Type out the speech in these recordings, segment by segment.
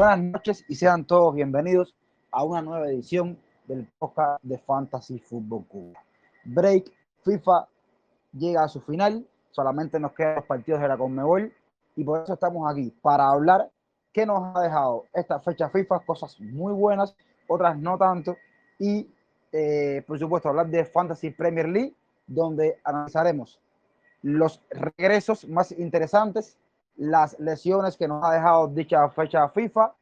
Buenas noches y sean todos bienvenidos a una nueva edición del podcast de Fantasy Football Cuba. Break FIFA llega a su final, solamente nos quedan los partidos de la Conmebol y por eso estamos aquí, para hablar qué nos ha dejado esta fecha FIFA, cosas muy buenas, otras no tanto, y eh, por supuesto hablar de Fantasy Premier League, donde analizaremos los regresos más interesantes, las lesiones que nos ha dejado dicha fecha FIFA,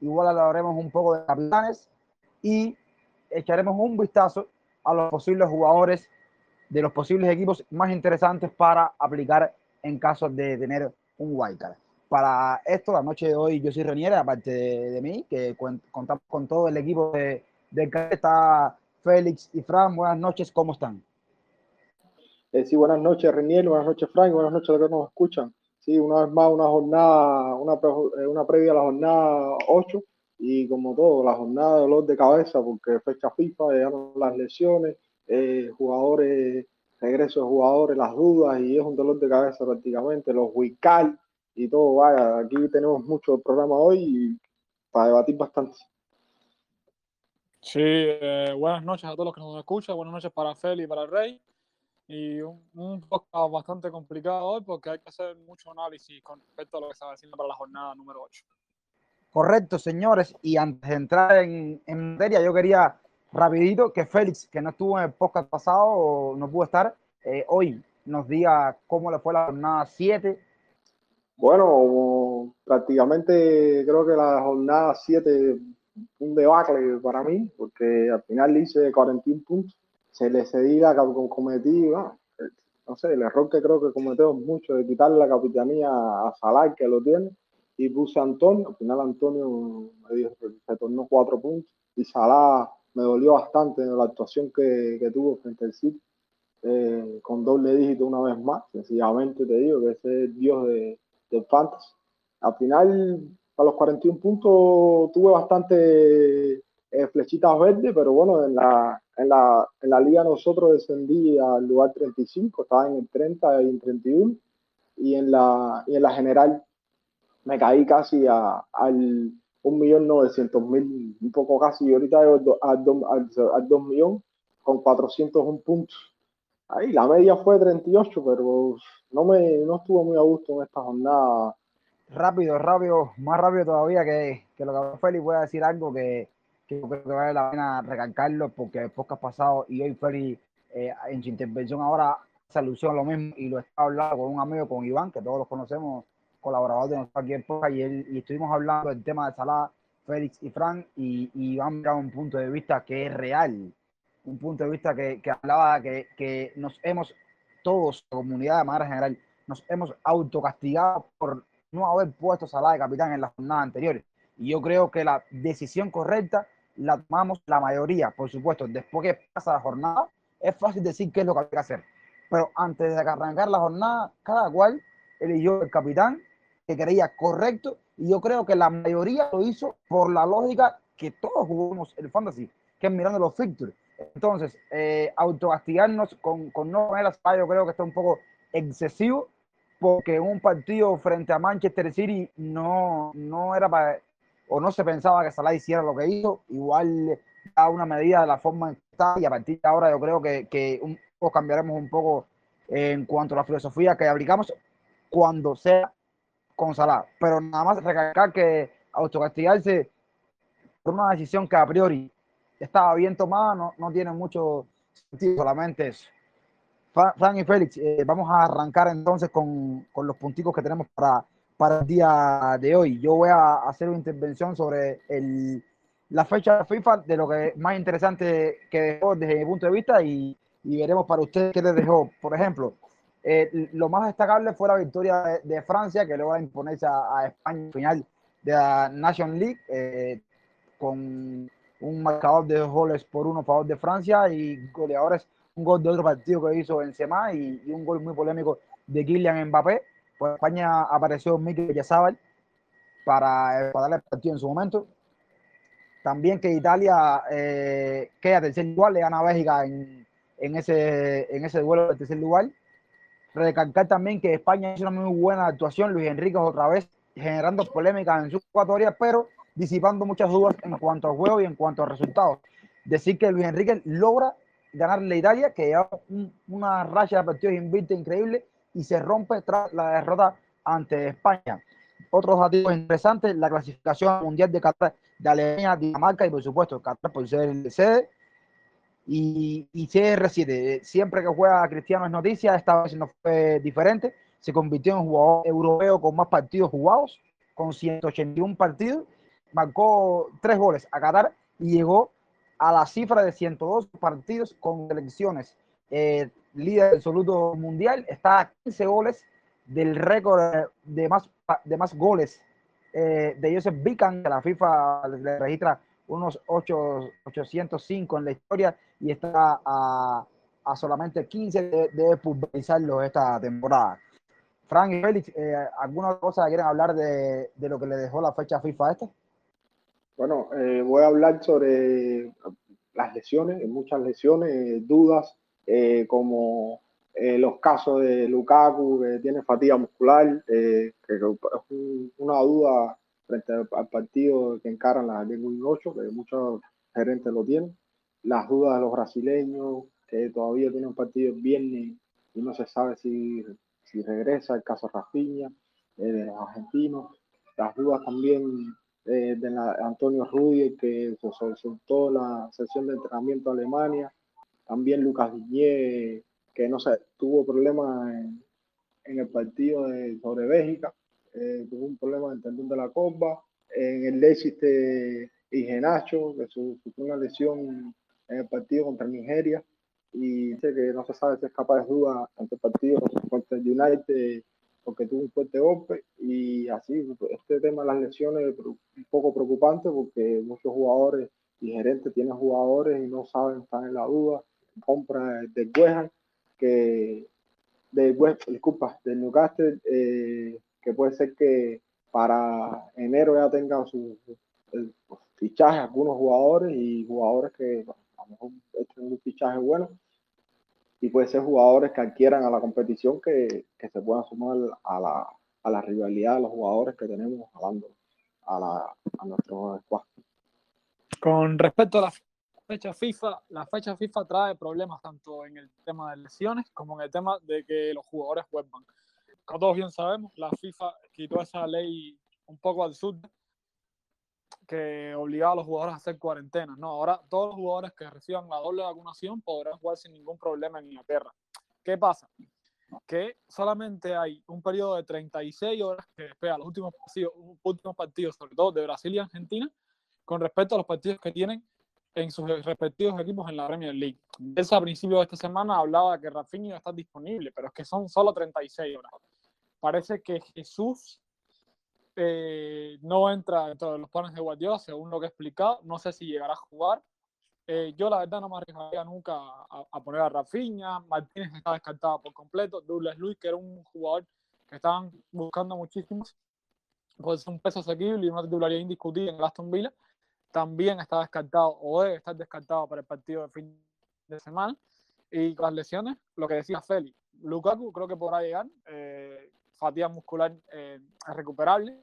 igual hablaremos un poco de capitanes y echaremos un vistazo a los posibles jugadores de los posibles equipos más interesantes para aplicar en caso de tener un wildcard. Para esto, la noche de hoy, yo soy Reniera, aparte de, mí, que contamos con todo el equipo de, de está Félix y Fran. Buenas noches, ¿cómo están? Eh, sí, buenas noches, Renier, buenas noches, Frank, buenas noches a los que nos escuchan. Sí, una vez más, una jornada, una, eh, una previa a la jornada 8 y como todo, la jornada de dolor de cabeza porque fecha FIFA, llegaron las lesiones, eh, jugadores, regreso de jugadores, las dudas y es un dolor de cabeza prácticamente, los Wical y todo, vaya, aquí tenemos mucho programa hoy y para debatir bastante. Sí, eh, buenas noches a todos los que nos escuchan, buenas noches para Feli y para Rey. Y un, un podcast bastante complicado hoy porque hay que hacer mucho análisis con respecto a lo que se va haciendo para la jornada número 8. Correcto, señores. Y antes de entrar en, en materia, yo quería rapidito que Félix, que no estuvo en el podcast pasado o no pudo estar, eh, hoy nos diga cómo le fue la jornada 7. Bueno, prácticamente creo que la jornada 7 un debacle para mí, porque al final hice 41 puntos, se le cedí la cometí, no sé, el error que creo que cometemos mucho de quitarle la capitanía a Salah, que lo tiene, y puse a Antonio, al final Antonio me dijo se tornó cuatro puntos, y Salah me dolió bastante la actuación que, que tuvo frente al City, eh, con doble dígito una vez más, sencillamente te digo que ese es Dios de, del fantasy. Al final a los 41 puntos tuve bastante eh, flechitas verdes, pero bueno, en la, en, la, en la liga nosotros descendí al lugar 35, estaba en el 30 y en 31, y en la, y en la general me caí casi a, al 1.900.000, un poco casi, y ahorita al 2 millones con 401 puntos. Ahí la media fue 38, pero no me no estuvo muy a gusto en esta jornada rápido, rápido, más rápido todavía que, que lo que habló Félix, voy a decir algo que, que creo que vale la pena recalcarlo porque el podcast pasado y hoy Félix eh, en su intervención ahora se a lo mismo y lo estaba hablando con un amigo, con Iván, que todos los conocemos, colaborador de nosotros aquí en podcast, y, él, y estuvimos hablando del tema de Salah, Félix y Frank, y, y Iván miraba un punto de vista que es real, un punto de vista que, que hablaba que, que nos hemos, todos, la comunidad de manera general, nos hemos autocastigado por no haber puesto Salah de capitán en las jornadas anteriores. Y yo creo que la decisión correcta la tomamos la mayoría, por supuesto. Después que pasa la jornada, es fácil decir qué es lo que hay que hacer. Pero antes de arrancar la jornada, cada cual eligió el capitán que creía correcto. Y yo creo que la mayoría lo hizo por la lógica que todos jugamos el fantasy, que es mirando los fixtures. Entonces, eh, con, con no poner a yo creo que está un poco excesivo porque un partido frente a Manchester City no, no era para, o no se pensaba que Salah hiciera lo que hizo, igual da una medida de la forma en que está y a partir de ahora yo creo que, que un cambiaremos un poco en cuanto a la filosofía que aplicamos cuando sea con Salah, pero nada más recalcar que autocastigarse por una decisión que a priori estaba bien tomada no, no tiene mucho sentido, solamente eso. Fran y Félix, eh, vamos a arrancar entonces con, con, los punticos que tenemos para, para el día de hoy. Yo voy a hacer una intervención sobre el, la fecha de FIFA, de lo que más interesante que dejó desde mi punto de vista y, y veremos para ustedes qué les dejó. Por ejemplo, eh, lo más destacable fue la victoria de, Francia, que luego a imponerse a, a, España en final de la Nation League, eh, con un marcador de dos goles por uno a favor de Francia y goleadores un gol de otro partido que hizo Benzema y, y un gol muy polémico de Kylian Mbappé. Pues España apareció Mikel Yazábal para, para darle el partido en su momento. También que Italia eh, queda tercer lugar, le gana a Bélgica en, en, ese, en ese duelo del tercer lugar. Recalcar también que España hizo una muy buena actuación, Luis Enrique otra vez generando polémicas en su ecuatoria, pero disipando muchas dudas en cuanto al juego y en cuanto a resultados. Decir que Luis Enrique logra ganarle a Italia, que lleva una racha de partidos invicta increíble y se rompe tras la derrota ante España. Otros datos interesantes, la clasificación mundial de Qatar, de Alemania, Dinamarca y por supuesto Qatar por ser el sede. Y, y CR7, siempre que juega Cristiano es noticia, esta vez no fue diferente, se convirtió en jugador europeo con más partidos jugados, con 181 partidos, marcó tres goles a Qatar y llegó a la cifra de 102 partidos con selecciones. Eh, líder absoluto mundial, está a 15 goles del récord de más, de más goles eh, de Joseph Bican, que la FIFA le registra unos 8, 805 en la historia y está a, a solamente 15 de, de pulverizarlo esta temporada. Frank y Félix, eh, ¿alguna cosa quieren hablar de, de, lo que le dejó la fecha FIFA a esta? Bueno, eh, voy a hablar sobre las lesiones, muchas lesiones, dudas, eh, como eh, los casos de Lukaku, que tiene fatiga muscular, eh, que, es una duda frente al partido que encaran la Liga 8, que muchos gerentes lo tienen. Las dudas de los brasileños, que todavía tienen partido el viernes y no se sabe si, si regresa, el caso Rafinha, de los argentinos. Las dudas también eh, de la, Antonio Rudiger, que se soltó la sesión de entrenamiento a Alemania. También Lucas Diñé, que no sé, tuvo problemas en, el partido sobre Bélgica, eh, tuvo un problema en el tendón de la copa. En el Leipzig de Igenacho, que sufrió una lesión en el partido contra Nigeria. Y dice que no se sabe si es capaz de duda ante el partido contra el United porque tuvo un fuerte golpe y así, este tema de las lesiones es un poco preocupante porque muchos jugadores y gerentes tienen jugadores y no saben, están en la duda, compra de West que de West, disculpa, del Newcastle, eh, que puede ser que para enero ya tenga su, fichaje algunos jugadores y jugadores que a lo mejor tienen un fichaje bueno y puede ser jugadores que adquieran a la competición que, que se puedan sumar a la, a la, rivalidad de los jugadores que tenemos hablando a, la, a nuestro squad. Con respecto a la fecha FIFA, la fecha FIFA trae problemas tanto en el tema de lesiones como en el tema de que los jugadores vuelvan. Como todos bien sabemos, la FIFA quitó esa ley un poco al sur que obligaba a los jugadores a hacer cuarentena. No, ahora todos los jugadores que reciban la doble vacunación podrán jugar sin ningún problema en Inglaterra. ¿Qué pasa? Que solamente hay un periodo de 36 horas que espera los últimos partidos, últimos partidos, sobre todo de Brasil y Argentina, con respecto a los partidos que tienen en sus respectivos equipos en la Premier League. Esa a principio de esta semana hablaba que Rafinha está disponible, pero es que son solo 36 horas. Parece que Jesús eh, no entra dentro de los planes de Guardiola, según lo que he explicado. No sé si llegará a jugar. Eh, yo la verdad no me arriesgaría nunca a, a, poner a Rafinha. Martínez está descartado por completo. Douglas Luis, que era un jugador que estaban buscando muchísimos, pues un peso asequible y una titularidad indiscutible en Aston Villa. También está descartado o debe estar descartado para el partido de fin de semana. Y con las lesiones, lo que decía Félix, Lukaku creo que podrá llegar. Eh, fatiga muscular eh, es recuperable.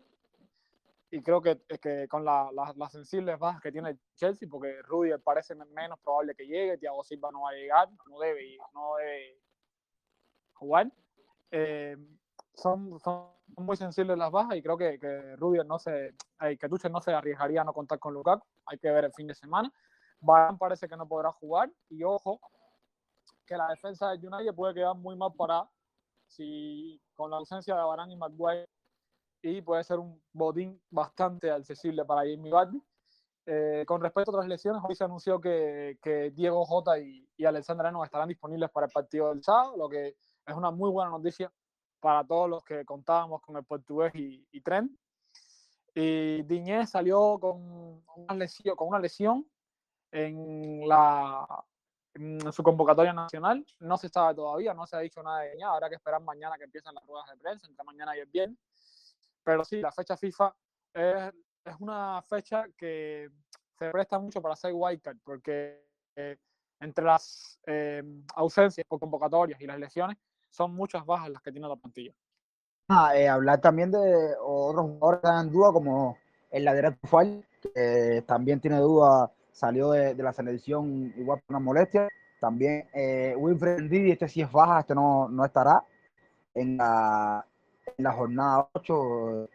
Y creo que, que con las la, la sensibles bajas que tiene el Chelsea, porque Rudy parece menos probable que llegue, Thiago Silva no va a llegar, no debe, no debe jugar. Eh, son, son muy sensibles las bajas y creo que, que Rudy no se, eh, que Tuchel no se arriesgaría a no contar con Lukaku. Hay que ver el fin de semana. Barán parece que no podrá jugar y ojo que la defensa de United puede quedar muy mal parada si con la ausencia de Barán y Maguire y puede ser un botín bastante accesible para Jamie Vardy. Eh, con respecto a otras lesiones, hoy se anunció que, que Diego Jota y, y Alexander Arnold estarán disponibles para el partido del sábado, lo que es una muy buena noticia para todos los que contábamos con el portugués y, y Trent. Y Diñé salió con una lesión, en, la, su convocatoria nacional. No se sabe todavía, no se ha dicho nada de Diñé. Habrá que esperar mañana que empiecen las ruedas de prensa, entre mañana y el viernes. Pero sí, la fecha FIFA es, es una fecha que se presta mucho para hacer wildcard, porque eh, entre las eh, ausencias por convocatorias y las lesiones son muchas bajas las que tiene la plantilla. Ah, eh, hablar también de otros jugadores que en duda, como el lateral Tufal, que también tiene duda, salió de, la selección igual por una molestia. También eh, Wilfred Didi, este sí es baja, este no, no estará en la, en la jornada 8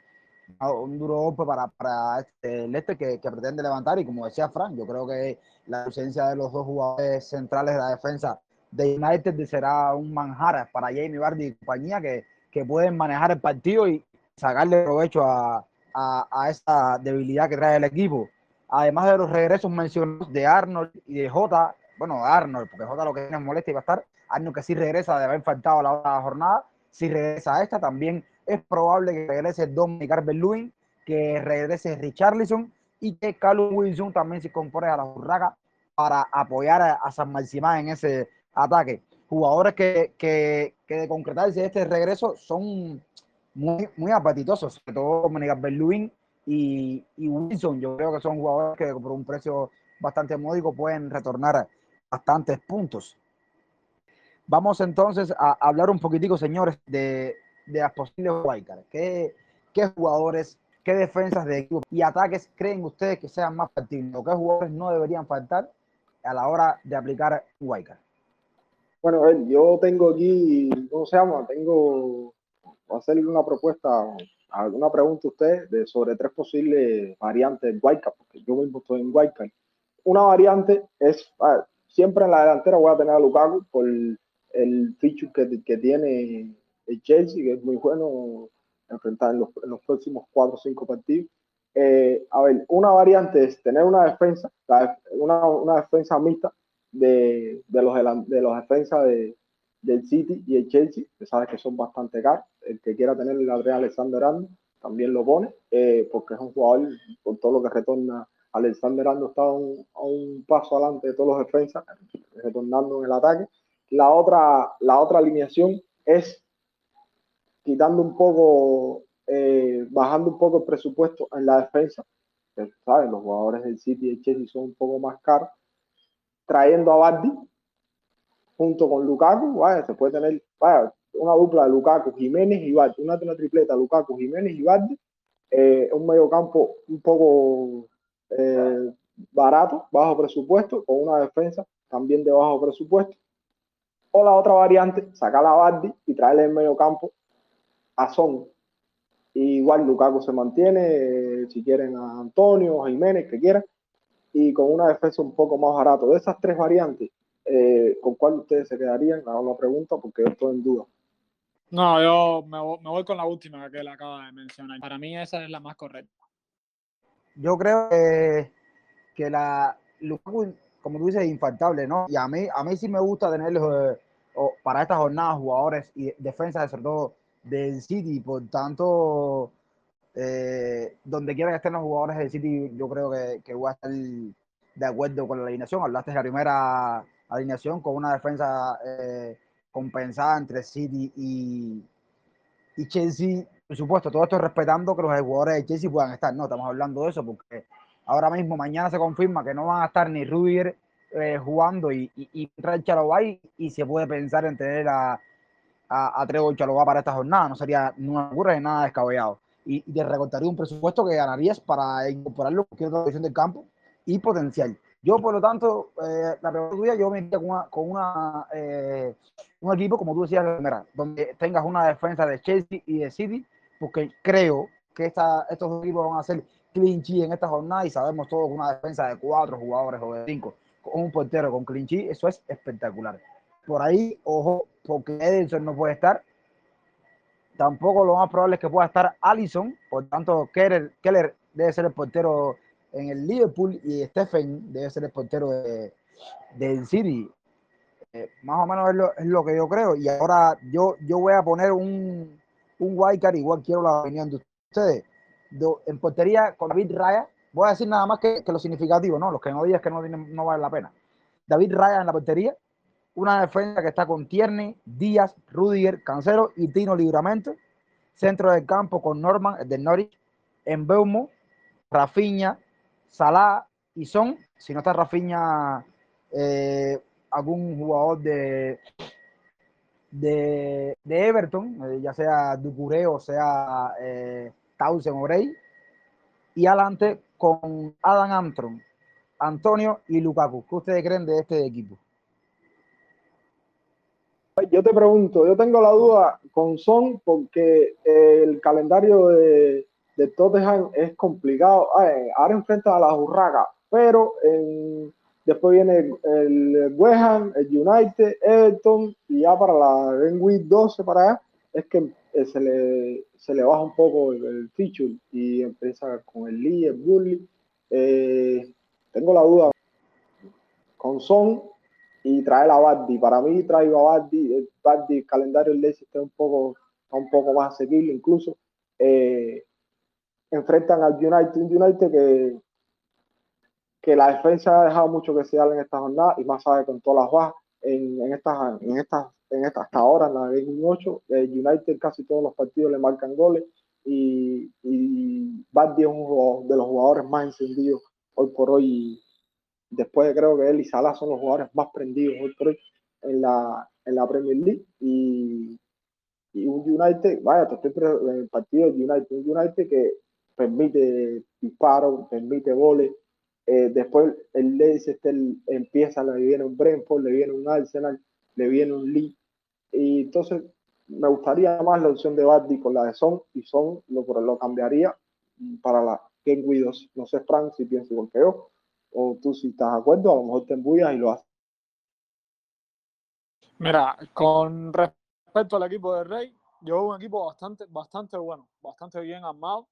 un duro golpe para, para este, el este que, que, pretende levantar y como decía Frank, yo creo que la ausencia de los dos jugadores centrales de la defensa de United será un manjar para Jamie Vardy y compañía que, que pueden manejar el partido y sacarle provecho a, a, a debilidad que trae el equipo. Además de los regresos mencionados de Arnold y de Jota, bueno, Arnold, porque Jota lo que tiene es y va a estar, Arnold que sí regresa de haber faltado la otra jornada, si regresa a esta, también es probable que regrese Dominic Calvert-Lewin, que regrese Richarlison y que Carlos Wilson también se incorpore a la burraca para apoyar a, San Maximán en ese ataque. Jugadores que, que, que de concretarse este regreso son muy, muy apetitosos, sobre todo Dominic Calvert-Lewin y, y Wilson. Yo creo que son jugadores que por un precio bastante módico pueden retornar bastantes puntos. Vamos entonces a hablar un poquitico, señores, de, de las posibles wildcards. ¿Qué, ¿Qué jugadores, qué defensas de equipo y ataques creen ustedes que sean más factibles? ¿O qué jugadores no deberían faltar a la hora de aplicar wildcard? Bueno, a ver, yo tengo aquí, ¿cómo se llama? Tengo, voy a hacerle una propuesta, alguna pregunta a usted de, sobre tres posibles variantes de wildcard, porque yo mismo estoy en wildcard. Una variante es, siempre en la delantera voy a tener a Lukaku por el feature que, que tiene el Chelsea, que es muy bueno enfrentar en los, en los próximos cuatro o cinco partidos. Eh, a ver, una variante es tener una defensa, una, una, defensa mixta de, de, los, de los defensas de, del City y el Chelsea, que sabes que son bastante caros. El que quiera tener el Gabriel Alexander Arnold también lo pone, eh, porque es un jugador, por todo lo que retorna, Alexander Arnold está a un, a un paso adelante de todos los defensas, retornando en el ataque. La otra, la otra alineación es quitando un poco, eh, bajando un poco el presupuesto en la defensa, que, ¿sabes? Los jugadores del City y el Chelsea son un poco más caros, trayendo a Bardi junto con Lukaku, se puede tener una dupla de Lukaku, Jiménez y Bardi, una, una tripleta Lukaku, Jiménez y Bardi, eh, un medio campo un poco eh, barato, bajo presupuesto, con una defensa también de bajo presupuesto. O la otra variante, sacar a Bardi y traerle el medio campo a Son. Igual Lukaku se mantiene, si quieren a Antonio, Jiménez, que quieran, y con una defensa un poco más barato. De esas tres variantes, eh, ¿con cuál ustedes se quedarían? Hago una pregunta porque yo estoy en duda. No, yo me voy, con la última que él acaba de mencionar. Para mí esa es la más correcta. Yo creo que, que la Lukaku, como tú dices, es infaltable, ¿no? Y a mí, a mí sí me gusta tener eh, para estas jornadas jugadores y defensas, sobre todo del City, por tanto, eh, donde quiera que estén los jugadores del City, yo creo que, que, voy a estar de acuerdo con la alineación. Hablaste de la primera alineación con una defensa eh, compensada entre City y, Chelsea. Por supuesto, todo esto respetando que los jugadores de Chelsea puedan estar. No, estamos hablando de eso porque ahora mismo, mañana se confirma que no van a estar ni Rudiger eh, jugando y, y, y y se puede pensar en tener a a, a Trevor va para esta jornada. No sería una locura de nada descabellado. Y, y te recortaría un presupuesto que ganarías para incorporarlo en cualquier otra división del campo y potencial. Yo, por lo tanto, eh, la pregunta tuya, yo me iría con, una, con una, eh, un equipo, como tú decías, donde tengas una defensa de Chelsea y de City, porque creo que esta, estos dos equipos van a ser clinchy en esta jornada y sabemos todos una defensa de cuatro jugadores o de cinco con un portero con clinchy, eso es espectacular. Por ahí, ojo, porque Edison no puede estar. Tampoco lo más probable es que pueda estar Allison. Por tanto, Keller, Keller debe ser el portero en el Liverpool y Stephen debe ser el portero de, del City. Eh, más o menos es lo, es lo, que yo creo. Y ahora yo, yo voy a poner un, un wildcard, igual quiero la opinión de ustedes. en portería con David Raya, voy a decir nada más que, que lo significativo, ¿no? Los que no digas que no, no vale la pena. David Raya en la portería, una defensa que está con Tierney, Díaz, Rudiger, Cancelo y Tino Libramento. Centro del campo con Norman, el de Norwich, Beumo, Rafiña, Salah y Son. Si no está Rafiña, eh, algún jugador de, de, Everton, eh, ya sea Ducuré o sea eh, Tausen y adelante con Adam Antron, Antonio y Lukaku. ¿Qué ustedes creen de este equipo? Yo te pregunto, yo tengo la duda con Son porque el calendario de, de Tottenham es complicado. ahora enfrenta a la Urraca, pero después viene el West Ham, el United, Everton y ya para la Game Week 12 para allá es que eh, se le, se le baja un poco el, feature y empieza con el Lee, el Burley. Eh, tengo la duda con Son y traer a Bardi. Para mí traigo a Bardi, el Bardi, el calendario del Leicester está un poco, un poco más asequible incluso. Eh, enfrentan al United, un United que, que la defensa ha dejado mucho que se en esta jornada y más sabe con todas las bajas en, en estas, en estas, en estas hasta ahora en la Game 8, el United casi todos los partidos le marcan goles y, y Bardi es uno de los jugadores más encendidos hoy por hoy. Después creo que él y Salah son los jugadores más prendidos hoy por hoy en la, en la Premier League y, y un United, vaya, te estoy en el partido United, un United que permite disparos, permite goles. Eh, después el Leicester empieza, le viene un Brentford, le viene un Arsenal, le viene un Lee. Y entonces me gustaría más la opción de Bardi con la de Son y Son lo, lo cambiaría para la Game Widows. No sé, Frank, si piensas igual que yo, o tú si estás de acuerdo, a lo mejor te embullas y lo haces. Mira, con respecto al equipo de Rey, yo veo un equipo bastante, bastante bueno, bastante bien armado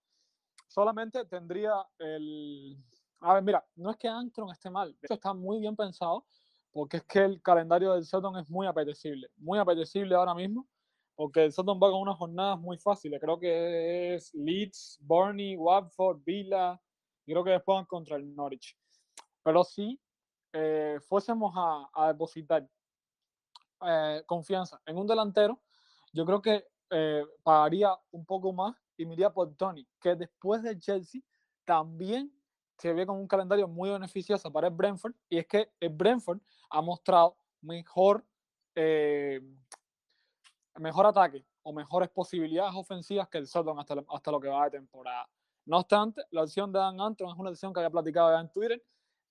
solamente tendría el... A ver, mira, no es que Antron esté mal, esto está muy bien pensado, porque es que el calendario del Sutton es muy apetecible, muy apetecible ahora mismo, porque el Sutton va con unas jornadas muy fáciles, creo que es Leeds, Burnley, Watford, Villa, y creo que después van contra el Norwich. Pero si eh, fuésemos a, depositar eh, confianza en un delantero, yo creo que eh, pagaría un poco más y me por Tony, que después del Chelsea también se ve con un calendario muy beneficioso para el Brentford, y es que el Brentford ha mostrado mejor, eh, mejor ataque o mejores posibilidades ofensivas que el Soton hasta, hasta lo que va de temporada. No obstante, la opción de Dan Antron es una opción que había platicado ya en Twitter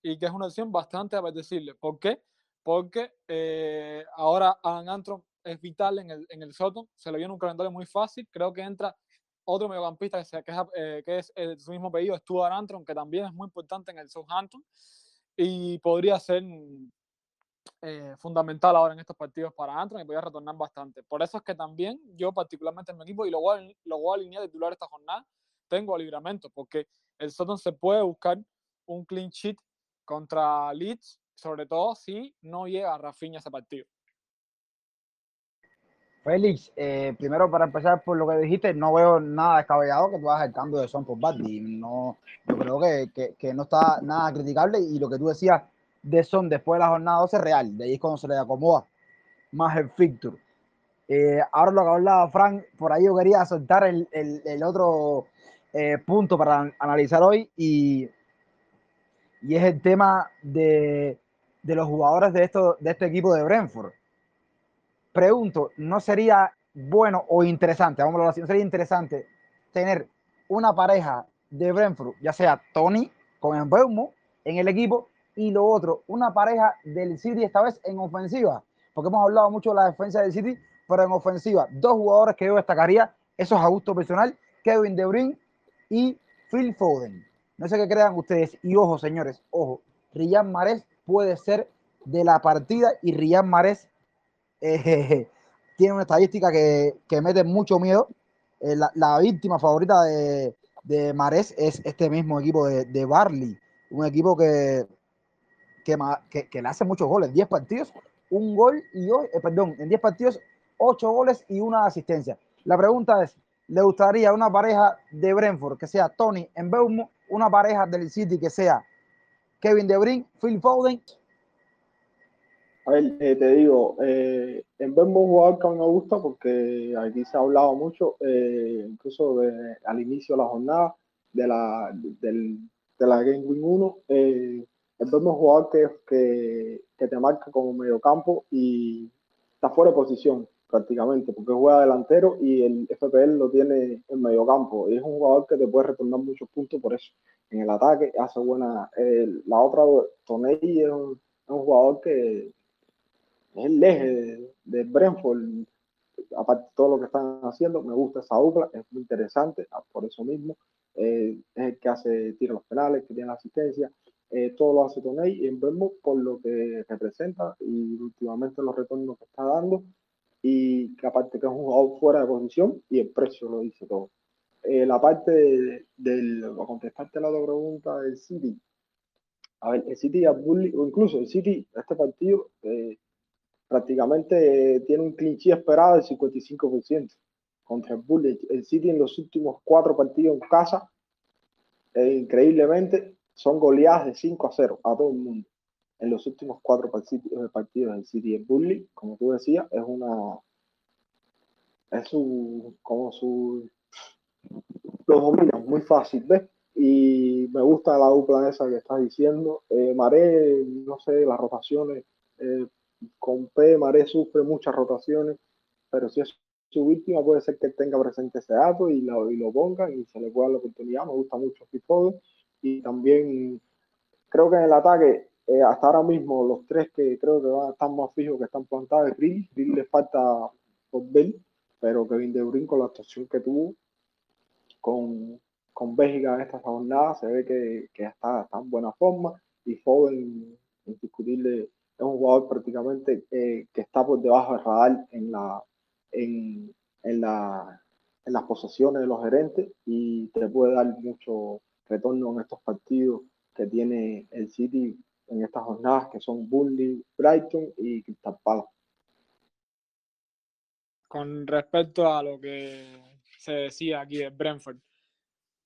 y que es una opción bastante apetecible. ¿Por qué? Porque eh, ahora Dan Antron es vital en el, en el Soton, se le viene un calendario muy fácil, creo que entra otro mediocampista que, que, es, eh, que es eh, su mismo pedido, Stuart Antron, que también es muy importante en el Southampton y podría ser eh, fundamental ahora en estos partidos para Antron y podría retornar bastante. Por eso es que también yo particularmente en mi equipo, y lo voy a, lo voy a alinear titular esta jornada, tengo libramento, porque el Soton se puede buscar un clean sheet contra Leeds, sobre todo si no llega a Rafinha ese partido. Félix, eh, primero para empezar por lo que dijiste, no veo nada descabellado que tú hagas el cambio de Son por Bardi. No, yo creo que, que, no está nada criticable y lo que tú decías de Son después de la jornada 12 es real. De ahí es cuando se le acomoda más el fixture. Eh, ahora lo que hablaba Frank, por ahí yo quería soltar el, el, el otro eh, punto para analizar hoy y, y es el tema de, de los jugadores de, esto, de este equipo de Brentford. Pregunto, ¿no sería bueno o interesante, vamos a así, no sería interesante tener una pareja de Brentford, ya sea Tony con Embeumo en el equipo y lo otro, una pareja del City esta vez en ofensiva, porque hemos hablado mucho de la defensa del City, pero en ofensiva, dos jugadores que yo destacaría, eso es a gusto personal, Kevin De Bruyne y Phil Foden. No sé qué crean ustedes. Y ojo, señores, ojo, Riyad Mahrez puede ser de la partida y Riyad Mahrez eh, tiene una estadística que, que mete mucho miedo. Eh, la, víctima favorita de, de es este mismo equipo de, Barley, un equipo que, que, le hace muchos goles, 10 partidos, un gol y eh, perdón, en 10 partidos, 8 goles y una asistencia. La pregunta es, ¿le gustaría una pareja de Brentford que sea Tony en Belmo, una pareja del City que sea Kevin De Bruyne, Phil Foden a ver, eh, te digo, eh, en Bembo un jugador que a mí me gusta porque aquí se ha hablado mucho, eh, incluso al inicio de la jornada de la, del, de la Game Win 1, eh, es un jugador que, que, que, te marca como mediocampo y está fuera de posición. Prácticamente, porque juega delantero y el FPL lo tiene en medio campo. Y es un jugador que te puede retornar muchos puntos por eso. En el ataque hace buena. la otra, Toney es un, jugador que es el eje de, Brentford. Aparte de todo lo que están haciendo, me gusta esa dupla, es muy interesante, ah, por eso mismo. Eh, es el que hace tira los penales, que tiene la asistencia. Eh, todo lo hace Toney en Brentford por lo que representa y últimamente los retornos que está dando y que aparte que es un jugador fuera de posición y el precio lo dice todo. Eh, la parte del, para contestarte la otra pregunta del City, a ver, el City o incluso el City, este partido eh, prácticamente tiene un clinchí esperado del 55% contra el Bully. El City en los últimos cuatro partidos en casa, eh, increíblemente, son goleadas de 5 a 0 a todo el mundo en los últimos cuatro partidos del City en Bully, como tú decías, es una. Es su. como su. Lo domina muy fácil, ¿ves? Y me gusta la dupla esa que estás diciendo. Eh, Maré, no sé, las rotaciones. Eh, con P, Maré sufre muchas rotaciones, pero si es su víctima, puede ser que tenga presente ese dato y lo, y lo pongan y se le pueda la oportunidad. Me gusta mucho Pifodo. Y también creo que en el ataque eh, hasta ahora mismo, los tres que creo que van a estar más fijos que están plantados es Grill. Grill le falta por ver, pero Kevin De Bruyne con la actuación que tuvo con, con Bélgica en esta jornada se ve que, que está, en buena forma. Y Foden, indiscutible, es un jugador prácticamente eh, que está por debajo del radar en, la, en, en, la, en las posesiones de los gerentes y te puede dar mucho retorno en estos partidos que tiene el City en estas jornadas que son Burnley, Brighton y Crystal Palace. Con respecto a lo que se decía aquí de Brentford,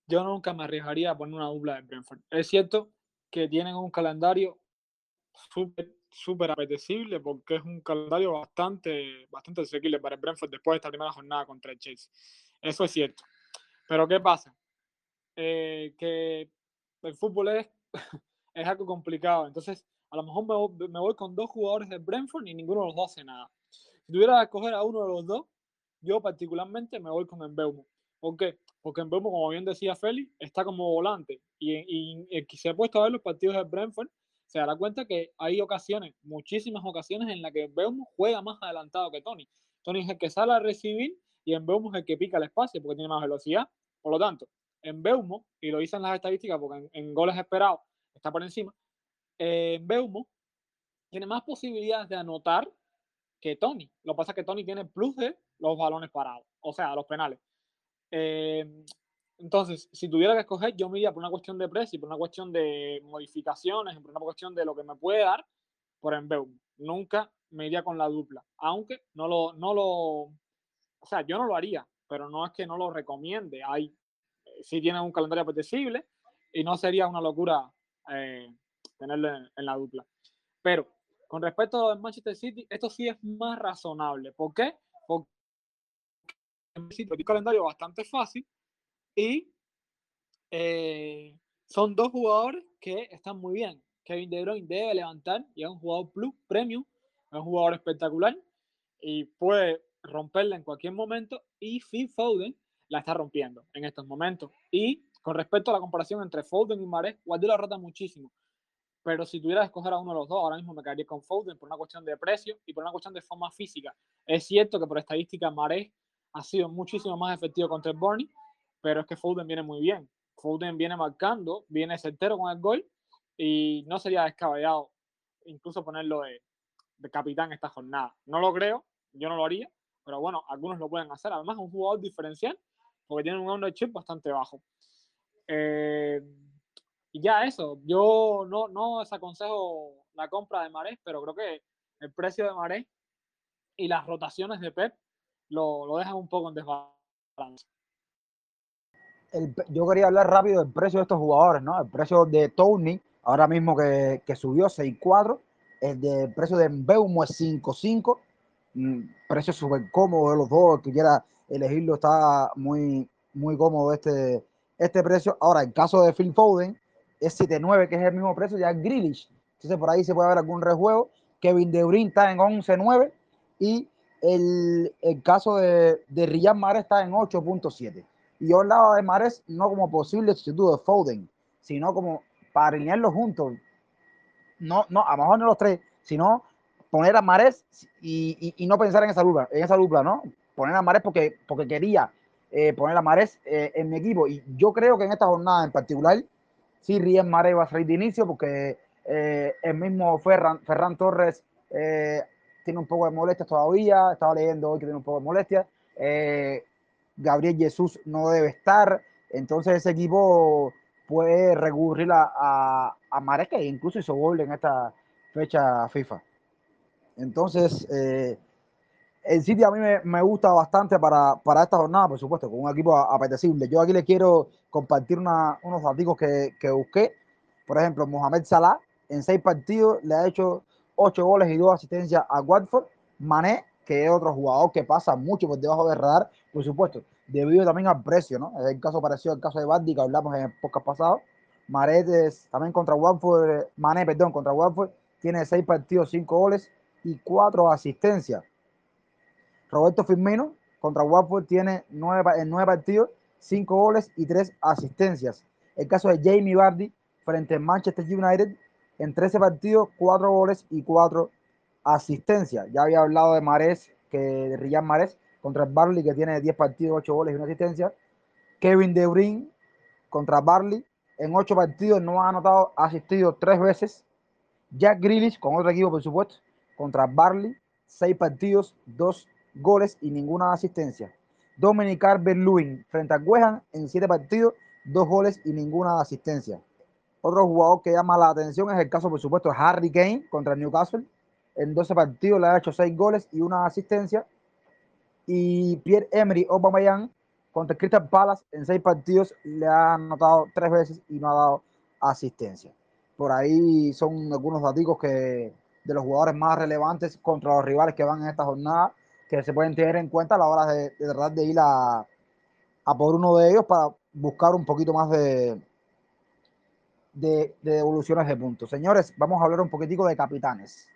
yo nunca me arriesgaría a poner una dupla de Brentford. Es cierto que tienen un calendario súper apetecible porque es un calendario bastante, bastante asequible para el Brentford después de esta primera jornada contra el Chelsea. Eso es cierto. Pero ¿qué pasa? Eh, que el fútbol es es algo complicado. Entonces, a lo mejor me voy, con dos jugadores de Brentford y ninguno de los dos hace nada. Si tuviera que escoger a uno de los dos, yo particularmente me voy con Embeumo. ¿Por qué? Porque Embeumo, como bien decía Félix, está como volante. Y, y, y ha puesto a ver los partidos de Brentford, se dará cuenta que hay ocasiones, muchísimas ocasiones en las que Embeumo juega más adelantado que Tony. Tony es el que sale a recibir y Embeumo es el que pica el espacio porque tiene más velocidad. Por lo tanto, Embeumo, y lo dicen las estadísticas porque en goles esperados está por encima. Eh, Beumo tiene más posibilidades de anotar que Tony. Lo que pasa es que Tony tiene plus de los balones parados, o sea, los penales. Eh, entonces, si tuviera que escoger, yo me iría por una cuestión de precio, por una cuestión de modificaciones, por una cuestión de lo que me puede dar por Embeumo. Nunca me iría con la dupla, aunque no lo, no lo, o sea, yo no lo haría, pero no es que no lo recomiende. Hay, si tiene un calendario apetecible y no sería una locura eh, tenerlo en, la dupla. Pero con respecto a lo Manchester City, esto sí es más razonable. ¿Por qué? Porque tiene un calendario bastante fácil y eh, son dos jugadores que están muy bien. Kevin De Bruyne debe levantar y es un jugador plus premium, es un jugador espectacular y puede romperla en cualquier momento y Phil Foden la está rompiendo en estos momentos. Y con respecto a la comparación entre Foden y Maré, Guardiola rota muchísimo. Pero si tuviera que escoger a uno de los dos, ahora mismo me quedaría con Foden por una cuestión de precio y por una cuestión de forma física. Es cierto que por estadística Maré ha sido muchísimo más efectivo contra el Burnley, pero es que Foden viene muy bien. Foden viene marcando, viene certero con el gol y no sería descabellado incluso ponerlo de, de capitán esta jornada. No lo creo, yo no lo haría, pero bueno, algunos lo pueden hacer. Además, es un jugador diferencial porque tiene un ownership bastante bajo. Eh, y ya eso, yo no, no desaconsejo la compra de Marés, pero creo que el precio de Marés y las rotaciones de Pep lo, lo dejan un poco en desbalance. yo quería hablar rápido del precio de estos jugadores, ¿no? El precio de Tony, ahora mismo que, que subió 6.4, el de precio de Mbeumo es 5.5, mm, precio súper cómodo de los dos, que quiera elegirlo está muy, muy cómodo este, este precio. Ahora, el caso de Phil Foden es 7.9, que es el mismo precio ya Grealish. Entonces, por ahí se puede ver algún rejuego. Kevin De Bruyne está en 11.9 y el, el caso de, de Riyad Mahrez está en 8.7. Y yo hablaba de Mares no como posible sustituto de Foden, sino como para alinearlos juntos. No, no, a lo mejor no los tres, sino poner a Mares y, y, y, no pensar en esa dupla, en esa dupla, ¿no? Poner a Mares porque, porque quería eh, poner a Mares eh, en mi equipo. Y yo creo que en esta jornada en particular, sí, Riyad Mares va a salir de inicio porque eh, el mismo Ferran, Ferran Torres eh, tiene un poco de molestias todavía. Estaba leyendo hoy que tiene un poco de molestias. Eh, Gabriel Jesús no debe estar. Entonces ese equipo puede recurrir a, a, a Mares, que incluso hizo gol en esta fecha FIFA. Entonces, eh, el City a mí me, me gusta bastante para, para, esta jornada, por supuesto, con un equipo apetecible. Yo aquí les quiero compartir una, unos datos que, que busqué. Por ejemplo, Mohamed Salah en seis partidos le ha hecho ocho goles y dos asistencias a Watford. Mané, que es otro jugador que pasa mucho por debajo del radar, por supuesto, debido también al precio, ¿no? Es el caso parecido al caso de Bardi que hablamos en el podcast pasado. Maretes también contra Watford, Mané, perdón, contra Watford, tiene seis partidos, cinco goles y cuatro asistencias. Roberto Firmino contra Watford tiene nueve, en nueve partidos, cinco goles y tres asistencias. El caso de Jamie Vardy frente a Manchester United en 13 partidos, cuatro goles y cuatro asistencias. Ya había hablado de Mares, que de Riyad Mares contra el Barley, que tiene 10 partidos, 8 goles y una asistencia. Kevin De Bruyne contra Barley, en 8 partidos no ha anotado, ha asistido 3 veces. Jack Grealish, con otro equipo, por supuesto, contra Barley, 6 partidos, 2 goles y ninguna asistencia. Dominic Calvert-Lewin frente a West en 7 partidos, 2 goles y ninguna asistencia. Otro jugador que llama la atención es el caso, por supuesto, Harry Kane contra Newcastle. En 12 partidos le ha hecho 6 goles y una asistencia. Y Pierre-Emery Aubameyang contra el Crystal Palace en 6 partidos le ha anotado 3 veces y no ha dado asistencia. Por ahí son algunos datos que de los jugadores más relevantes contra los rivales que van en esta jornada que se pueden tener en cuenta a la hora de, de, de, de ir a, a por uno de ellos para buscar un poquito más de, de, de, devoluciones de puntos. Señores, vamos a hablar un poquitico de capitanes.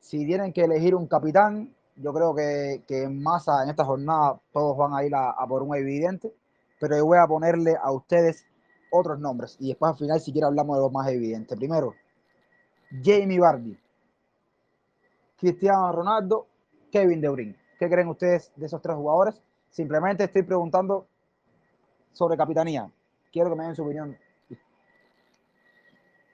Si tienen que elegir un capitán, yo creo que, que en masa en esta jornada todos van a ir a, a, por un evidente, pero yo voy a ponerle a ustedes otros nombres y después al final si quieren hablamos de los más evidentes. Primero, Jamie Vardy, Cristiano Ronaldo, Kevin De Bruyne. ¿Qué creen ustedes de esos tres jugadores? Simplemente estoy preguntando sobre capitanía. Quiero que me den su opinión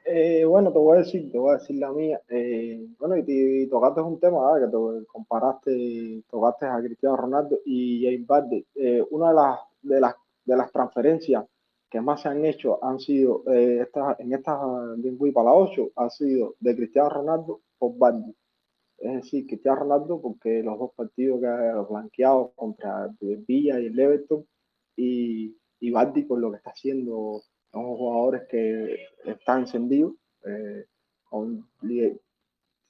eh, bueno, te voy a decir, te voy a decir la mía. Eh, bueno, y, y, tocaste un tema que te comparaste, tocaste a Cristiano Ronaldo y James Vardy. Eh, una de las, de las de las transferencias que más se han hecho han sido estas, en estas Week para la 8 ha sido de Cristiano Ronaldo por Vardy. Es decir, Cristiano Ronaldo porque los dos partidos que ha blanqueado contra Villa y el Everton y, y Vardy por lo que está haciendo son jugadores que están encendidos, eh, con,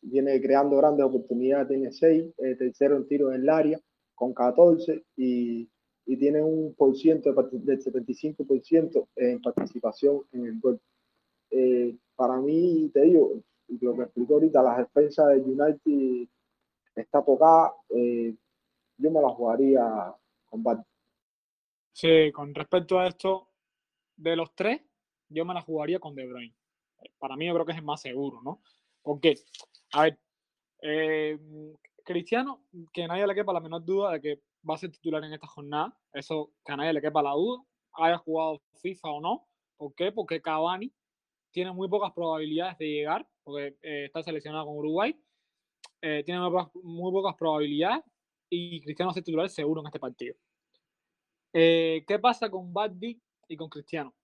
viene creando grandes oportunidades, tiene 6, eh, tercero en tiro en el área, con 14 y, y tiene un por ciento del 75% en participación en el gol. Eh, para mí, te digo, lo que explico ahorita, la defensa de United está tocada, eh, yo me la jugaría con Bart. Sí, con respecto a esto, de los tres, yo me la jugaría con De Bruyne. Para mí yo creo que es el más seguro, ¿no? Porque, a ver, eh, Cristiano, que nadie le quepa la menor duda de que va a ser titular en esta jornada, eso que a nadie le quepa la duda, haya jugado FIFA o no. ¿Por qué? Porque Cavani tiene muy pocas probabilidades de llegar, porque eh, está seleccionado con Uruguay, eh, tiene muy pocas, probabilidades y Cristiano a ser titular seguro en este partido. Eh, ¿Qué pasa con Bardi y con Cristiano?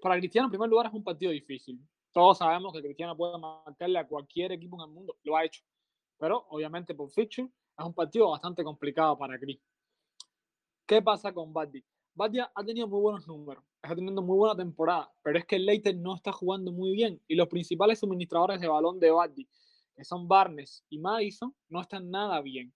Para Cristiano, en primer lugar, es un partido difícil. Todos sabemos que Cristiano puede marcarle a cualquier equipo en el mundo, lo ha hecho. Pero, obviamente, por fixture, es un partido bastante complicado para Cris. ¿Qué pasa con Bardi? Bardi ha tenido muy buenos números, está teniendo muy buena temporada, pero es que el Leicester no está jugando muy bien y los principales suministradores de balón de Bardi, que son Barnes y Madison, no están nada bien.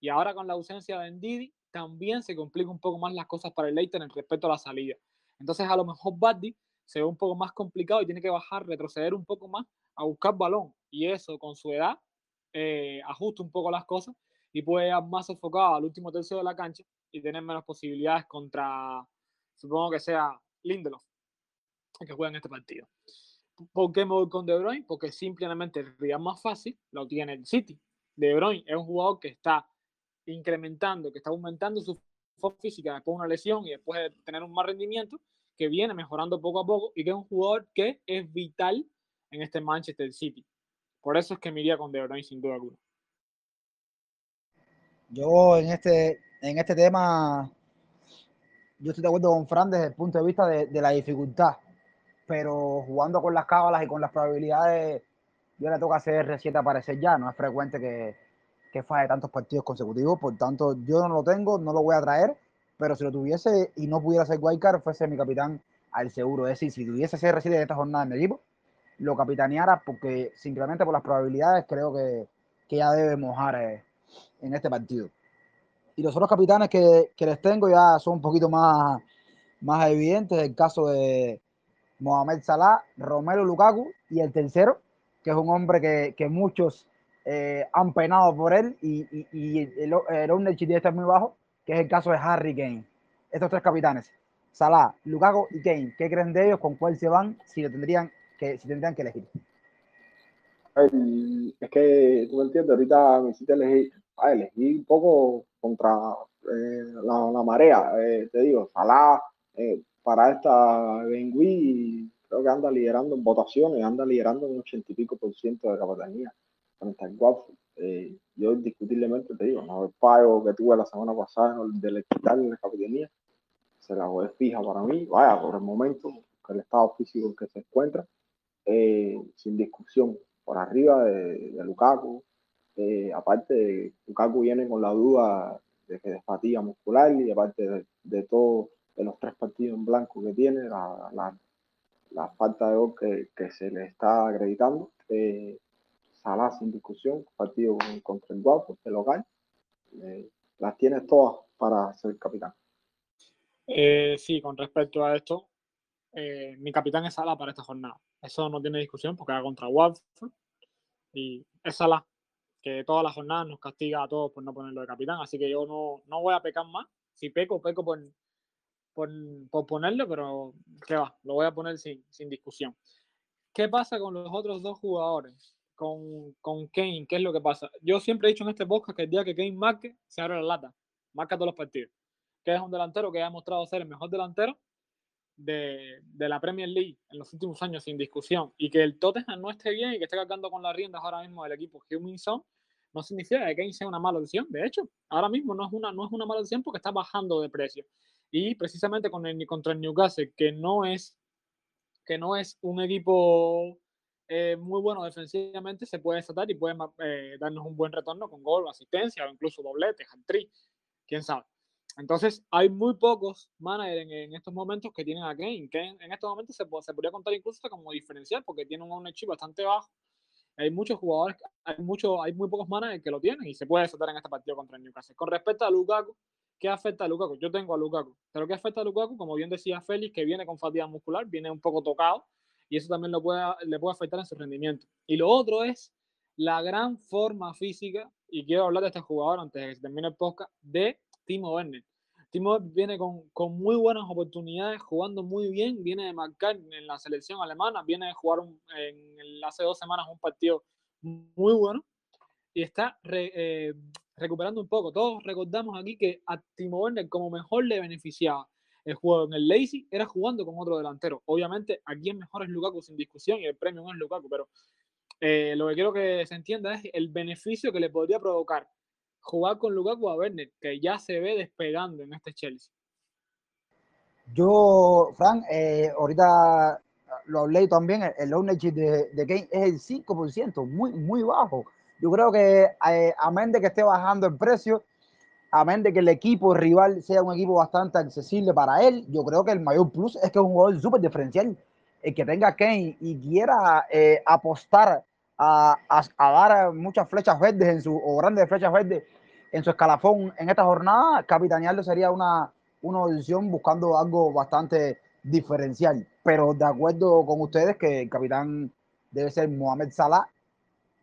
Y ahora con la ausencia de Ndidi, también se complica un poco más las cosas para el Leicester en respecto a la salida. Entonces, a lo mejor Bardi se ve un poco más complicado y tiene que bajar, retroceder un poco más a buscar balón. Y eso, con su edad, eh, ajusta un poco las cosas y puede ir más enfocado al último tercio de la cancha y tener menos posibilidades contra, supongo que sea Lindelof, que juega en este partido. ¿Por qué me voy con De Bruyne? Porque simplemente el rival más fácil lo tiene el City. De Bruyne es un jugador que está incrementando, que está aumentando su forma física después de una lesión y después de tener un mal rendimiento, que viene mejorando poco a poco y que es un jugador que es vital en este Manchester City. Por eso es que me iría con De Bruyne sin duda alguna. Yo en este, en este tema, yo estoy de acuerdo con Fran desde el punto de vista de, de la dificultad, pero jugando con las cábalas y con las probabilidades, yo le toca hacer R7 aparecer ya, no es frecuente que, que falle tantos partidos consecutivos, por tanto yo no lo tengo, no lo voy a traer, pero si lo tuviese y no pudiera ser Wildcard, fuese mi capitán al seguro, es decir, si tuviese CR7 en esta jornada en mi equipo, lo capitaneara porque simplemente por las probabilidades creo que, que ya debe mojar eh, en este partido. Y los otros capitanes que, que, les tengo ya son un poquito más, más evidentes, el caso de Mohamed Salah, Romero Lukaku y el tercero, que es un hombre que, que muchos eh, han penado por él y, y, y el, el ownership está muy bajo, que es el caso de Harry Kane. Estos tres capitanes, Salah, Lukaku y Kane, ¿qué creen de ellos? ¿Con cuál se van si lo tendrían que, si tendrían que elegir? es que tú me entiendes, ahorita me hiciste elegir, a elegir un poco contra eh, la, la, marea, eh, te digo, Salah eh, para esta Bengui creo que anda liderando en votaciones, anda liderando un ochenta y pico por ciento de capitanía con esta Watford. Yo indiscutiblemente te digo, no el pago que tuve la semana pasada del quitarle la capitanía, se la voy fija para mí, vaya, por el momento, el estado físico en que se encuentra, eh, sin discusión, por arriba de, de Lukaku. Eh, aparte, Lukaku viene con la duda de que de fatiga muscular y aparte de, de todo, de los tres partidos en blanco que tiene, la, falta de gol que, se le está acreditando. Eh, Salah sin discusión, partido contra el Guapo, de local. Eh, las tienes todas para ser capitán. Eh, sí, con respecto a esto, eh, mi capitán es Salah para esta jornada. Eso no tiene discusión porque va contra Watford y es Salah, que todas las jornadas nos castiga a todos por no ponerlo de capitán. Así que yo no, no voy a pecar más. Si peco, peco por, por, por ponerlo, pero ¿qué va? Lo voy a poner sin, sin discusión. ¿Qué pasa con los otros dos jugadores? Con, con Kane, ¿qué es lo que pasa? Yo siempre he dicho en este podcast que el día que Kane marque, se abre la lata, marca todos los partidos. Que es un delantero que ha demostrado ser el mejor delantero de, de, la Premier League en los últimos años sin discusión y que el Tottenham no esté bien y que esté cargando con las riendas ahora mismo del equipo Huminson no significa que Kane sea una mala opción. De hecho, ahora mismo no es una, no es una mala opción porque está bajando de precio. Y precisamente con el, contra el Newcastle, que no es, que no es un equipo eh, muy bueno defensivamente, se puede desatar y puede eh, darnos un buen retorno con gol, asistencia o incluso doblete, hat-trick, quién sabe. Entonces, hay muy pocos managers en, en, estos momentos que tienen a Kane. Kane en estos momentos se, se podría contar incluso como diferencial porque tiene un ownership bastante bajo. Hay muchos jugadores, hay, mucho, hay muy pocos managers que lo tienen y se puede desatar en este partido contra el Newcastle. Con respecto a Lukaku, ¿qué afecta a Lukaku? Yo tengo a Lukaku, pero ¿qué afecta a Lukaku? Como bien decía Félix, que viene con fatiga muscular, viene un poco tocado y eso también lo puede, le puede afectar en su rendimiento. Y lo otro es la gran forma física, y quiero hablar de este jugador antes de que se termine el podcast, de Timo Werner. Timo viene con, con, muy buenas oportunidades, jugando muy bien, viene de marcar en la selección alemana, viene de jugar en el, hace dos semanas un partido muy bueno y está eh, recuperando un poco. Todos recordamos aquí que a Timo Werner como mejor le beneficiaba el juego en el Lazy era jugando con otro delantero. Obviamente aquí es mejor es Lukaku sin discusión y el premio no es Lukaku, pero eh, lo que quiero que se entienda es el beneficio que le podría provocar jugar con Lukaku a Werner, que ya se ve despegando en este Chelsea. Yo, Frank, eh, ahorita lo hablé también, el ownership de, de Kane es el 5%, muy, muy bajo. Yo creo que eh, a menos de que esté bajando el precio, a menos de que el equipo rival sea un equipo bastante accesible para él, yo creo que el mayor plus es que es un jugador súper diferencial. El que tenga Kane y quiera eh, apostar a, dar muchas flechas verdes en su, o grandes flechas verdes en su escalafón en esta jornada, capitanearlo sería una, una opción buscando algo bastante diferencial. Pero de acuerdo con ustedes que el capitán debe ser Mohamed Salah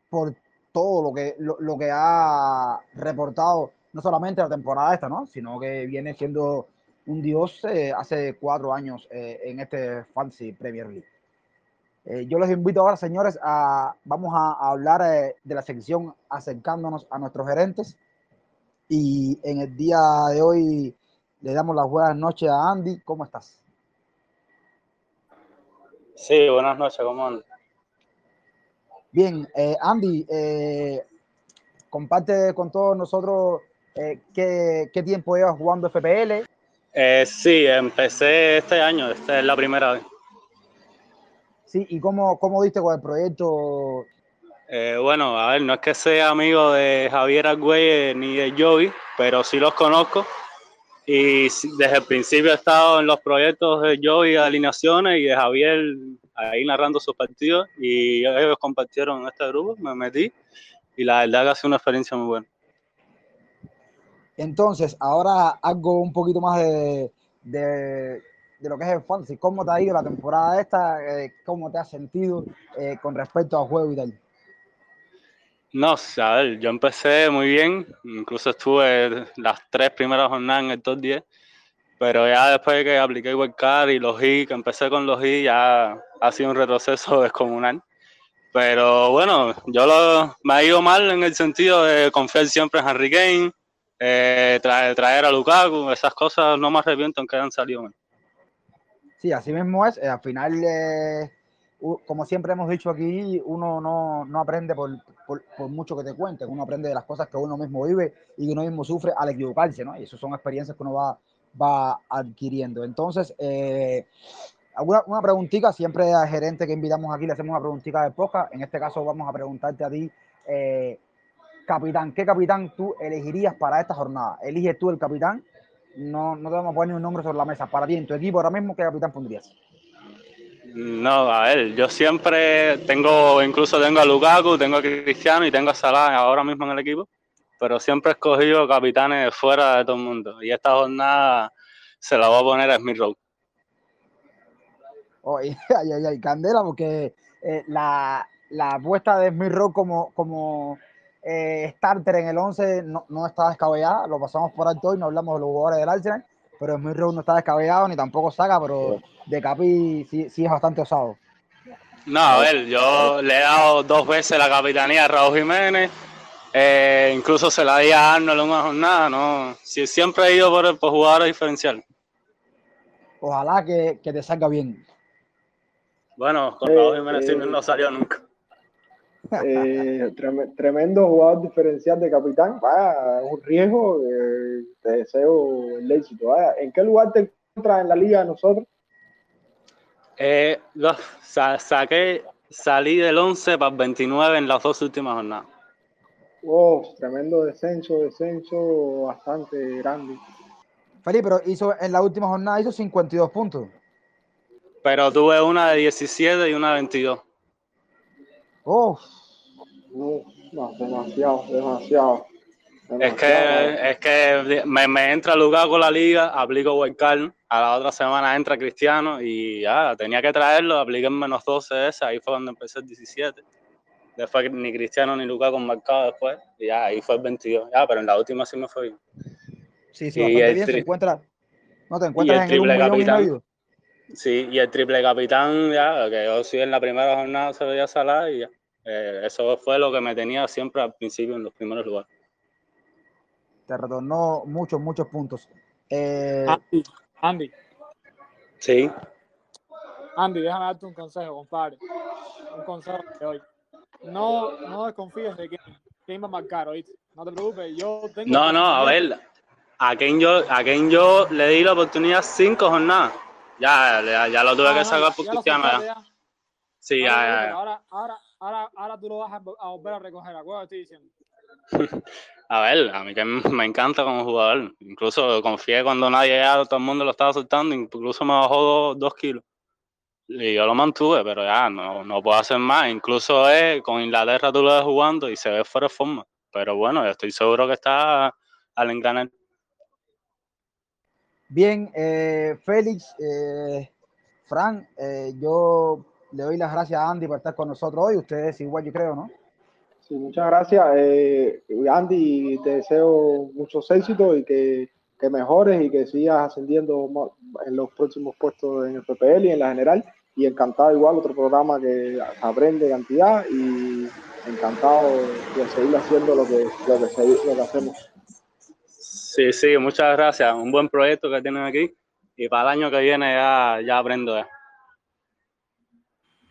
por todo lo que, lo, que ha reportado, no solamente la temporada esta, ¿no? sino que viene siendo un dios eh, hace cuatro años eh, en este Fancy Premier League. Eh, yo les invito ahora, señores, a vamos a, hablar de la sección acercándonos a nuestros gerentes. Y en el día de hoy le damos las buenas noches a Andy. ¿Cómo estás? Sí, buenas noches, ¿cómo andas? Bien, Andy, comparte con todos nosotros qué, qué, tiempo llevas jugando FPL, eh, sí, empecé este año, esta es la primera vez. Sí, ¿y cómo, cómo diste con el proyecto? Eh, bueno, a ver, no es que sea amigo de Javier Argüelles ni de Joey, pero sí los conozco. Y desde el principio he estado en los proyectos de Joey, alineaciones, y de Javier ahí narrando sus partidos. Y ellos compartieron en este grupo, me metí. Y la verdad que ha sido una experiencia muy buena. Entonces, ahora algo un poquito más de, de, lo que es el fantasy. ¿Cómo te ha ido la temporada esta? Eh, ¿Cómo te has sentido eh, con respecto al juego y tal? No, a ver, yo empecé muy bien, incluso estuve las tres primeras jornadas en el top 10, pero ya después de que apliqué Wildcard y los I, que empecé con los I, ya ha sido un retroceso descomunal. Pero bueno, yo lo, me ha ido mal en el sentido de confiar siempre en Harry Kane, eh, traer, a Lukaku, esas cosas no me arrepiento aunque hayan salido mal. Sí, así mismo es. Eh, al final, eh, como siempre hemos dicho aquí, uno no, aprende por, mucho que te cuenten, uno aprende de las cosas que uno mismo vive y que uno mismo sufre al equivocarse, ¿no? Y eso son experiencias que uno va, va adquiriendo. Entonces, alguna una preguntita, siempre al gerente que invitamos aquí le hacemos una preguntita de poca. En este caso vamos a preguntarte a ti, capitán, ¿qué capitán tú elegirías para esta jornada? Elige tú el capitán. No, no te vamos a poner un nombre sobre la mesa. Para ti, en tu equipo ahora mismo, ¿qué capitán pondrías? No, a ver, yo siempre tengo, incluso tengo a Lukaku, tengo a Cristiano y tengo a Salah ahora mismo en el equipo, pero siempre he escogido capitanes fuera de todo el mundo. Y esta jornada se la voy a poner a Smith Rowe. Oh, ay, ay, ay, candela, porque eh, la, la apuesta de Smith Rowe como, como eh, starter en el 11 no, no está descabellada, lo pasamos por alto y no hablamos de los jugadores del Arsenal, pero muy no está descabellado ni tampoco saca, pero de Capi sí, sí, es bastante osado. No, a ver, yo le he dado dos veces la capitanía a Raúl Jiménez, eh, incluso se la di a Arnold en una jornada, no, siempre he ido por, por jugadores diferenciales. Ojalá que, que, te salga bien. Bueno, con Raúl Jiménez eh, no salió nunca. Eh, tremendo jugador diferencial de capitán. Vaya, es un riesgo. Eh, te deseo el éxito. ¿En qué lugar te encuentras en la liga nosotros? Eh, saqué, salí del 11 para el 29 en las dos últimas jornadas. Wow, tremendo descenso, descenso bastante grande. Felipe, pero hizo en la última jornada hizo 52 puntos. Pero tuve una de 17 y una de 22. Oh, no, demasiado, demasiado. Es que, es que me, me entra con la liga, aplico Wildcard, a la otra semana entra Cristiano y ya, tenía que traerlo, apliqué en menos 12 esa, ahí fue cuando empecé el 17. Después ni Cristiano ni Lukaku marcado después, y ya, ahí fue el 22. Ya, pero en la última sí me fue bien. Sí, sí, bastante bien, se encuentra, no te encuentras en triple el capitán. Sí, y el triple capitán, ya, que yo sí en la primera jornada se veía Salah y ya. Eh, eso fue lo que me tenía siempre al principio en los primeros lugares. Te retornó muchos, muchos puntos. Eh, Andy, Sí. Andy, déjame darte un consejo, compadre. Un consejo de hoy. No, no desconfíes de quién, va a marcar, ¿oíste? No te preocupes, yo tengo... No, no, a ver, a quien yo, a quien yo le di la oportunidad cinco jornadas. Ya, ya, ya lo tuve ah, que sacar por Cristiano. Ya. Sí, ya, ya, Ahora, ahora, ahora, ahora tú lo vas a, volver a recoger, ¿acuerdo? Estoy diciendo. A ver, a mí que me encanta como jugador. Incluso confié cuando nadie ya todo el mundo lo estaba soltando, incluso me bajó dos, kilos. Y yo lo mantuve, pero ya no, no puedo hacer más. Incluso con Inglaterra tú lo ves jugando y se ve fuera de forma. Pero bueno, estoy seguro que está al enganar. Bien, eh, Félix, eh, Fran, eh, yo le doy las gracias a Andy por estar con nosotros hoy. Ustedes igual, yo creo, ¿no? Sí, muchas gracias. Eh, Andy, te deseo muchos éxitos y que, que, mejores y que sigas ascendiendo en los próximos puestos en el PPL y en la general. Y encantado igual, otro programa que aprende cantidad y encantado de seguir haciendo lo que, lo que, lo que hacemos. Sí, sí, muchas gracias. Un buen proyecto que tienen aquí y para el año que viene ya, ya aprendo. Ya.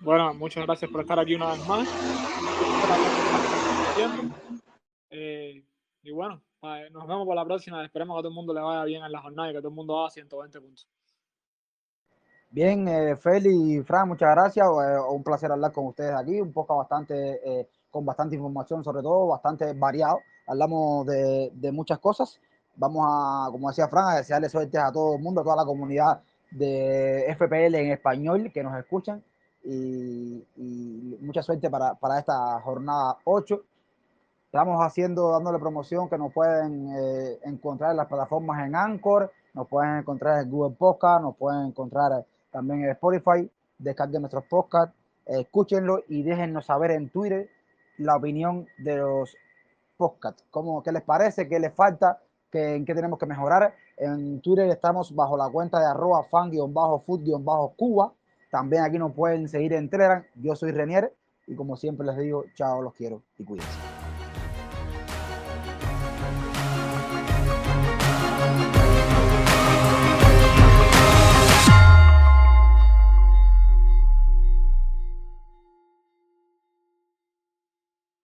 Bueno, muchas gracias por estar aquí una vez más. Eh, y bueno, nos vemos por la próxima. Esperemos que a todo el mundo le vaya bien en la jornada y que todo el mundo haga 120 puntos. Bien, eh, Feli y Fran, muchas gracias. Eh, un placer hablar con ustedes aquí. Un poco bastante, eh, con bastante información, sobre todo, bastante variado. Hablamos de, de, muchas cosas. Vamos a, como decía Fran, a desearle suerte a todo el mundo, a toda la comunidad de FPL en español que nos escuchan y, mucha suerte para, para, esta jornada 8. Estamos haciendo, dándole promoción que nos pueden eh, encontrar en las plataformas en Anchor, nos pueden encontrar en Google Podcast, nos pueden encontrar también en Spotify. Descarguen nuestros podcasts, escúchenlo y déjennos saber en Twitter la opinión de los podcasts. ¿Cómo, ¿Qué les parece? ¿Qué les falta? ¿Qué, ¿En qué tenemos que mejorar? En Twitter estamos bajo la cuenta de arroba fan-food-cuba también aquí nos pueden seguir en Telegram. Yo soy Renier y como siempre les digo, chao, los quiero y cuídense.